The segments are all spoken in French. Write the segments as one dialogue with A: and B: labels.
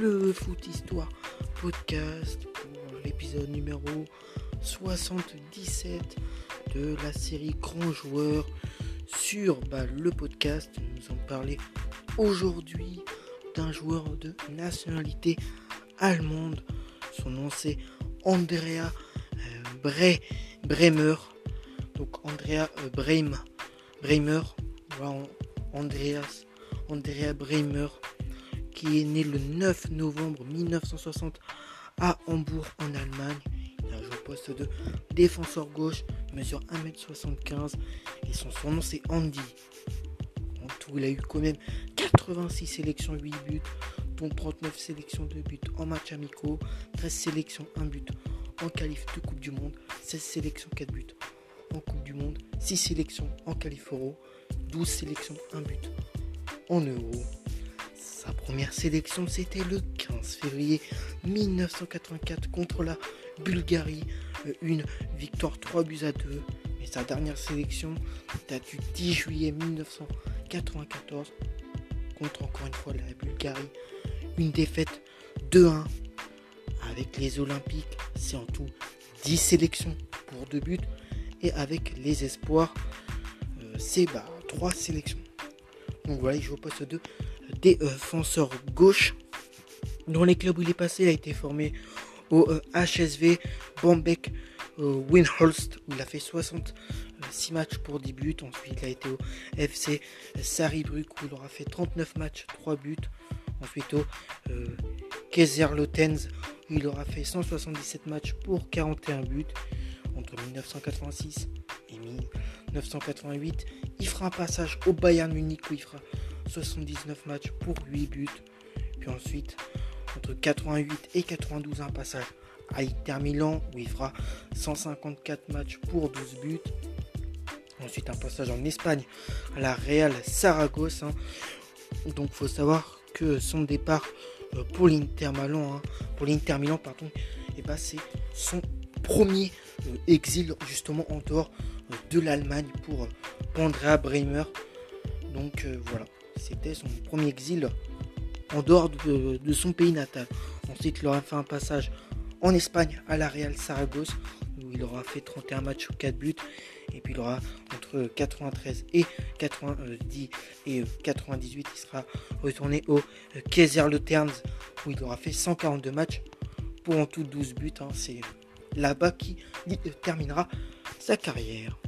A: le Foot Histoire podcast pour l'épisode numéro 77 de la série Grand Joueur sur bah, le podcast. Nous allons parler aujourd'hui d'un joueur de nationalité allemande. Son nom c'est Andrea euh, Bremer. Donc Andrea euh, Bremer. Andreas Andrea Bremer, est né le 9 novembre 1960 à Hambourg en Allemagne. Il a joué au poste de défenseur gauche, mesure 1m75 et son surnom c'est Andy. En tout, il a eu quand même 86 sélections, 8 buts, dont 39 sélections de buts en match amicaux, 13 sélections, 1 but en qualif de Coupe du Monde, 16 sélections, 4 buts en Coupe du Monde, 6 sélections en qualif euro, 12 sélections, 1 but en euros. Sa première sélection, c'était le 15 février 1984 contre la Bulgarie. Euh, une victoire 3 buts à 2. Et sa dernière sélection date du 10 juillet 1994 contre encore une fois la Bulgarie. Une défaite 2-1 avec les Olympiques. C'est en tout 10 sélections pour 2 buts. Et avec les espoirs, euh, c'est 3 sélections. Donc voilà, il joue au poste de défenseur gauche. Dans les clubs où il est passé, il a été formé au HSV Bombeck Winholst où il a fait 66 matchs pour 10 buts. Ensuite, il a été au FC Saribruck où il aura fait 39 matchs, 3 buts. Ensuite au euh, Kaiserlautens où il aura fait 177 matchs pour 41 buts entre 1986 et 1988. Il fera un passage au Bayern Munich où il fera 79 matchs pour 8 buts. Puis ensuite, entre 88 et 92, un passage à Inter Milan où il fera 154 matchs pour 12 buts. Ensuite, un passage en Espagne à la Real Saragosse. Hein. Donc, faut savoir que son départ euh, pour l'Inter Milan, hein, pour l'Inter Milan, pardon, et bah, c'est son premier euh, exil justement en dehors euh, de l'Allemagne pour Andrea Bremer. Donc voilà, c'était son premier exil en dehors de, son pays natal. Ensuite, il aura fait un passage en Espagne à la Real Saragosse où il aura fait 31 matchs ou 4 buts. Et puis il aura entre 93 et 90 et 98, il sera retourné au Kaiserslautern où il aura fait 142 matchs pour en tout 12 buts. Hein. C'est là-bas qu'il terminera sa carrière.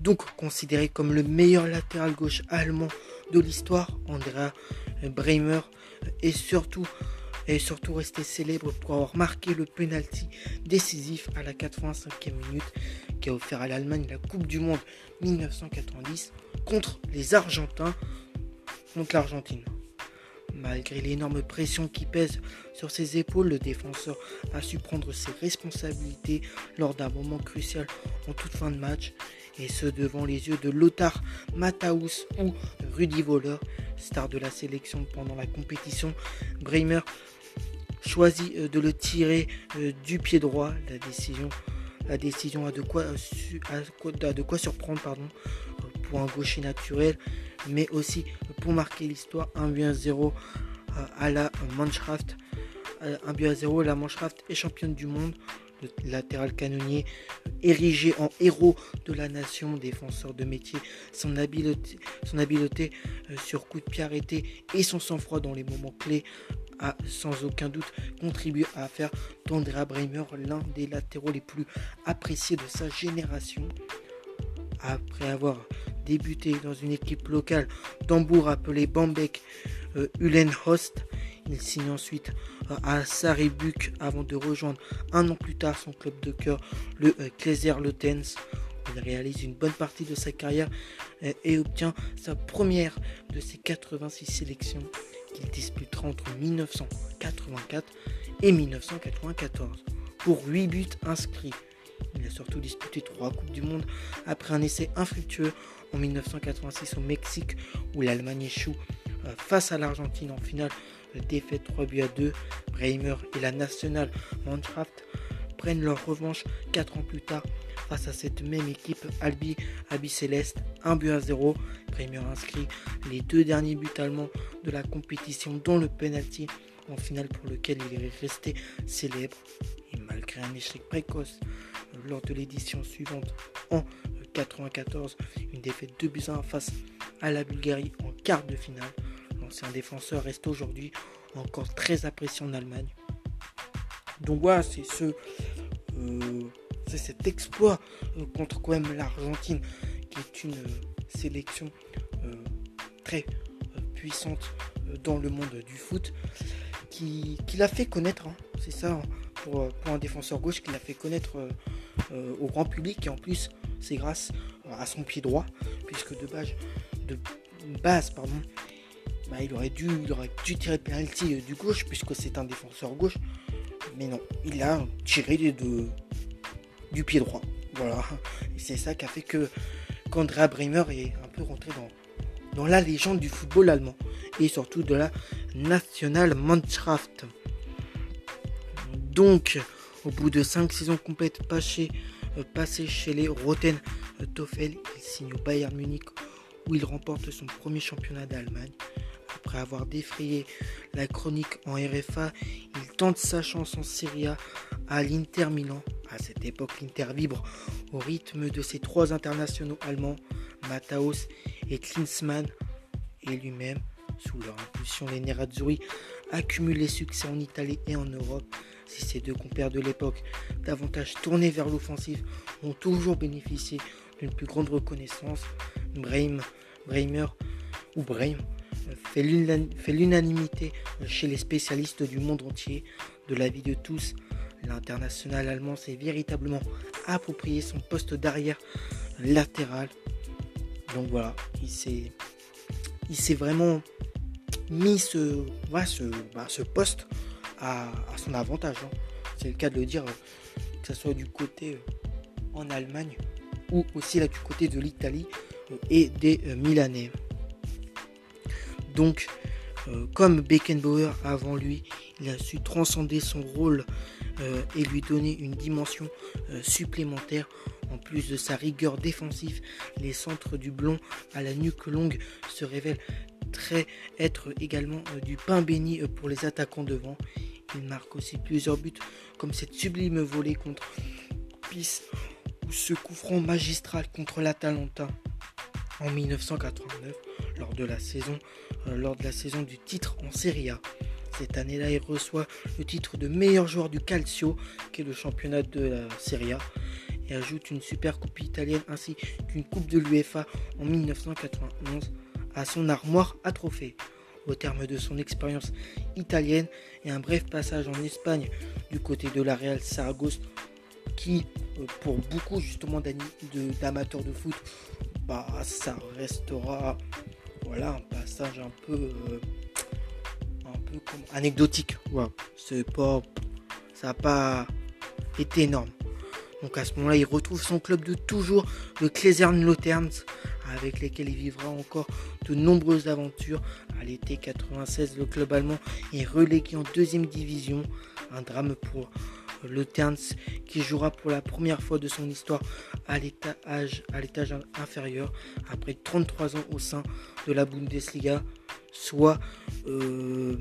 A: Donc considéré comme le meilleur latéral gauche allemand de l'histoire, Andrea Bremer est surtout, est surtout resté célèbre pour avoir marqué le penalty décisif à la 85e minute qui a offert à l'Allemagne la Coupe du Monde 1990 contre les Argentins, contre l'Argentine. Malgré l'énorme pression qui pèse sur ses épaules, le défenseur a su prendre ses responsabilités lors d'un moment crucial en toute fin de match, et ce devant les yeux de Lothar Matthaus ou Rudy Voller, star de la sélection pendant la compétition. Bremer choisit euh, de le tirer euh, du pied droit. La décision, la décision a de quoi, euh, surprendre pour un gaucher naturel mais aussi pour marquer l'histoire. Un but à 0 à la Mannschaft. Un but à 0, la Mannschaft est championne du monde. Le latéral canonnier érigé en héros de la nation, défenseur de métier, son habileté, euh, sur coup de pied arrêté et son sang-froid dans les moments clés a sans aucun doute contribué à faire d'Andrea Bremer l'un des latéraux les plus appréciés de sa génération. Après avoir débuté dans une équipe locale d'Hambourg appelée Bambeck euh, Ulenhost. Il signe ensuite euh, à Saribuk avant de rejoindre un an plus tard son club de cœur, le euh, Il réalise une bonne partie de sa carrière euh, et obtient sa première de ses 86 sélections qu'il disputera entre 1984 et 1994 pour 8 buts inscrits. Il a surtout disputé 3 Coupes du Monde après un essai infructueux en 1986 au Mexique où l'Allemagne échoue euh, face à l'Argentine en finale défaite 3 buts à 2. Bremer et la nationale Mannschaft prennent leur revanche 4 ans plus tard face à cette même équipe Albi, Albi Céleste, 1 but à 0. Bremer inscrit les deux derniers buts allemands de la compétition, dont le penalty en finale pour lequel il est resté célèbre. Et malgré un échec précoce lors de l'édition suivante en 94, une défaite 2 buts 1 face à la Bulgarie en quart de finale, l'ancien défenseur reste aujourd'hui encore très apprécié en Allemagne. Donc voilà, c'est ce, euh, c'est cet exploit euh, contre quand même l'Argentine, qui est une sélection très puissante dans le monde du foot qui, l'a fait connaître. Hein. C'est ça, hein, pour, un défenseur gauche, qui l'a fait connaître euh, euh, au grand public. Et en plus, c'est grâce à son pied droit, puisque de base, de base pardon, bah, il, aurait dû, tirer le penalty euh, du gauche, puisque c'est un défenseur gauche. Mais non, il a tiré du pied droit. Voilà. C'est ça qui a fait que qu'Andrea Bremer est un peu rentré dans, la légende du football allemand et surtout de la Nationalmannschaft. Donc, au bout de 5 saisons complètes passées, euh, chez les Roten Toffel, il signe au Bayern Munich où il remporte son premier championnat d'Allemagne. Après avoir défrayé la chronique en RFA, il tente sa chance en Serie A à l'Inter Milan. À cette époque, l'Inter vibre au rythme de ses trois internationaux allemands, Matthaus et Klinsmann, et lui-même sous leur impulsion, les Nerazzurri accumulent les succès en Italie et en Europe. Si ces deux compères de l'époque, davantage tournés vers l'offensive, ont toujours bénéficié d'une plus grande reconnaissance, Breim, Breimer ou Breim fait l'unanimité chez les spécialistes du monde entier. De l'avis de tous, l'international allemand s'est véritablement approprié son poste d'arrière latéral. Donc voilà, il s'est, vraiment mis ce, bah, poste à, son avantage. Hein. C'est le cas de le dire, que ce soit du côté euh, en Allemagne ou aussi du côté de l'Italie euh, et des euh, Milanais. Donc, comme Beckenbauer avant lui, il a su transcender son rôle et lui donner une dimension supplémentaire. En plus de sa rigueur défensive, les centres du blond à la nuque longue se révèlent très être également euh, du pain béni euh, pour les attaquants devant. Il marque aussi plusieurs buts comme cette sublime volée contre Pis ou ce coup franc magistral contre l'Atalanta en 1989 lors de la saison euh, lors de la saison du titre en Serie A. Cette année-là, il reçoit le titre de meilleur joueur du Calcio, qui est le championnat de la Serie A, et ajoute une super coupe italienne ainsi qu'une coupe de l'UEFA en 1991 à son armoire à trophées. Au terme de son expérience italienne et un bref passage en Espagne du côté de la Real Saragosse, qui euh, pour beaucoup justement d'amateurs de, foot, bah ça restera voilà un passage un peu euh, anecdotique. c'est pas ça n'a pas été énorme. Donc à ce moment-là, il retrouve son club de toujours, le Cléserne Lauterns, avec lesquels il vivra encore de nombreuses aventures. À l'été 96, le club allemand est relégué en deuxième division. Un drame pour le Terns qui jouera pour la première fois de son histoire à l'étage, inférieur après 33 ans au sein de la Bundesliga, soit, euh,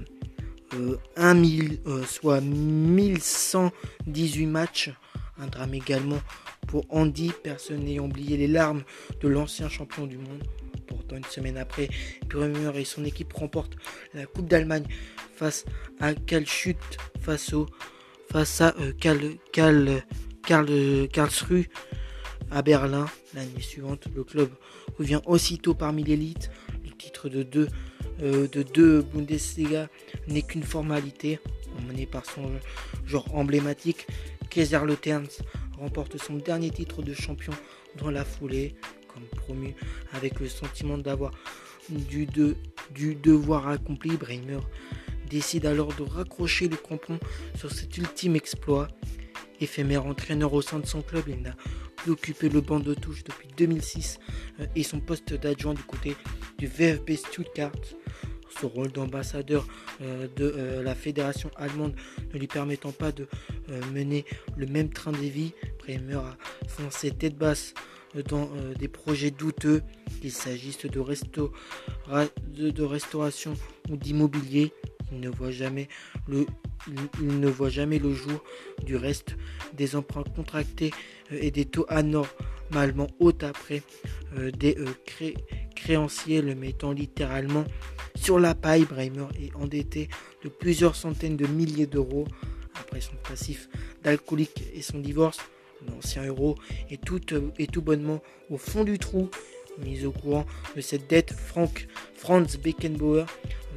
A: euh, euh, soit 1118 matchs. Un drame également pour Andy, personne n'ayant oublié les larmes de l'ancien champion du monde. Pourtant, une semaine après, Bremer et son équipe remportent la Coupe d'Allemagne face à Kalchut, face, face à euh, Karl, Karlsruhe à Berlin. L'année suivante, le club revient aussitôt parmi l'élite. Le titre de deux, euh, de deux Bundesliga n'est qu'une formalité, emmené par son genre emblématique. Kaiser remporte son dernier titre de champion dans la foulée, comme promu, avec le sentiment d'avoir du, du devoir accompli. Bremer décide alors de raccrocher le crampon sur cet ultime exploit. Éphémère entraîneur au sein de son club, il n'a plus occupé le banc de touche depuis 2006 euh, et son poste d'adjoint du côté du VfB Stuttgart ce rôle d'ambassadeur euh, de euh, la fédération allemande ne lui permettant pas de mener le même train de vie, Bremer a foncé tête basse dans des projets douteux, qu'il s'agisse de, restauration ou d'immobilier. Il ne voit jamais le jour du reste des emprunts contractés et des taux anormalement hauts après des créanciers le mettant littéralement sur la paille. Bremer est endetté de plusieurs centaines de milliers d'euros après son passif d'alcoolique et son divorce. L'ancien euro est tout, tout bonnement au fond du trou. Mis au courant de cette dette, Frank, Franz Beckenbauer,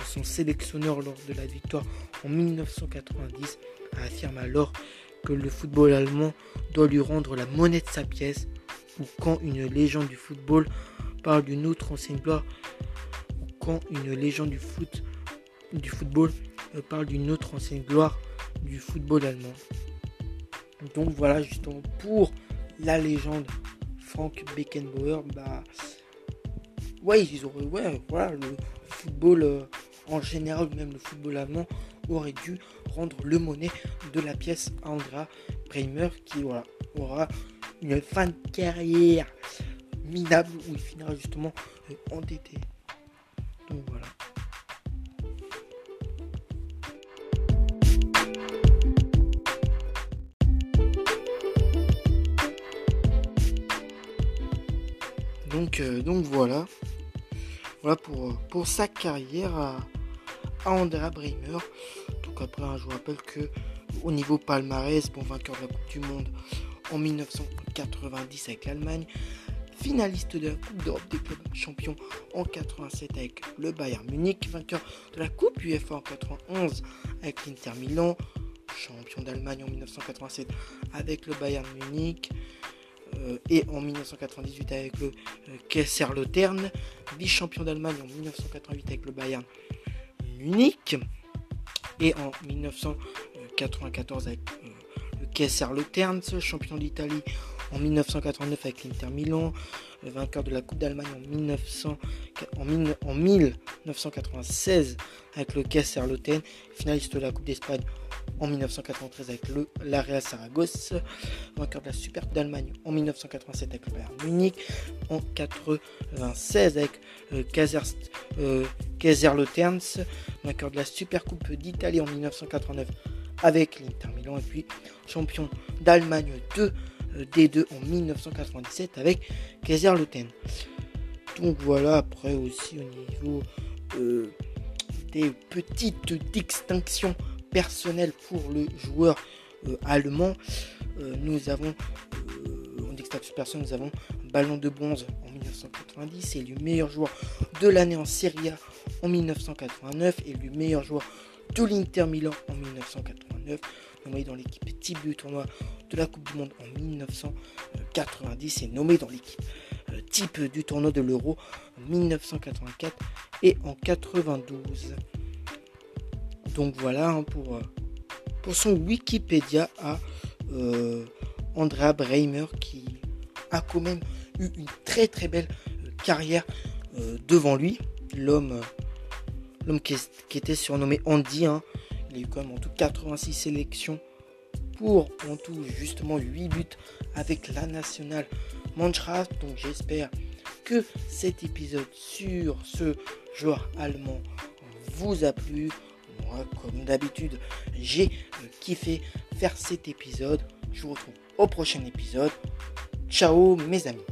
A: son sélectionneur lors de la victoire en 1990, affirme alors que le football allemand doit lui rendre la monnaie de sa pièce, ou quand une légende du football parle d'une autre ancienne gloire, ou quand une légende du, foot, du football euh, parle d'une autre ancienne gloire du football allemand. Donc voilà justement pour la légende Frank Beckenbauer, bah ouais ils auraient ouais voilà le football euh, en général même le football allemand aurait dû rendre le monnaie de la pièce à Andra Bremer qui voilà, aura une fin de carrière minable où il finira justement euh, endetté. Donc voilà. Donc, euh, donc voilà. Voilà pour, euh, pour sa carrière à, à Bremer. Donc après, hein, je vous rappelle que au niveau palmarès, bon vainqueur de la Coupe du Monde en 1990 avec l'Allemagne, finaliste de la Coupe d'Europe des clubs champions en 87 avec le Bayern Munich, vainqueur de la Coupe UEFA en 91 avec l'Inter Milan, champion d'Allemagne en 1987 avec le Bayern Munich et en 1998 avec le euh, Kaiser vice-champion d'Allemagne en 1988 avec le Bayern Munich et en 1994 avec euh, le Kaiser ce champion d'Italie en 1989 avec l'Inter Milan, vainqueur de la Coupe d'Allemagne en, 1900, en, 1996 avec le Kaiser finaliste de la Coupe d'Espagne en 1993 avec le la Real Saragosse, vainqueur de la Super d'Allemagne en 1987 avec le Bayern Munich, en 1996 avec euh, Kaiser, euh, vainqueur de la Super Coupe d'Italie en 1989 avec l'Inter Milan. Et puis champion d'Allemagne 2 euh, D2 en 1997 avec Kaiserslautern. Donc voilà, après aussi au niveau euh, des petites distinctions personnelles pour le joueur euh, allemand, nous avons en distinction personnelle, nous avons Ballon de bronze en 1990, élu meilleur joueur de l'année en Serie A en 1989, élu meilleur joueur de l'Inter Milan en 1989 nommé dans l'équipe type du tournoi de la Coupe du Monde en 1990 et nommé dans l'équipe euh, type du tournoi de l'Euro en 1984 et en 92. Donc voilà hein, pour, euh, pour son Wikipédia à euh, Andrea Breimer qui a quand même eu une très très belle carrière devant lui. L'homme l'homme qui, était surnommé Andy, hein, il a eu quand même en tout 86 sélections pour en tout justement 8 buts avec la nationale Mannschaft. Donc j'espère que cet épisode sur ce joueur allemand vous a plu. Moi, comme d'habitude, j'ai kiffé faire cet épisode. Je vous retrouve au prochain épisode. Ciao mes amis.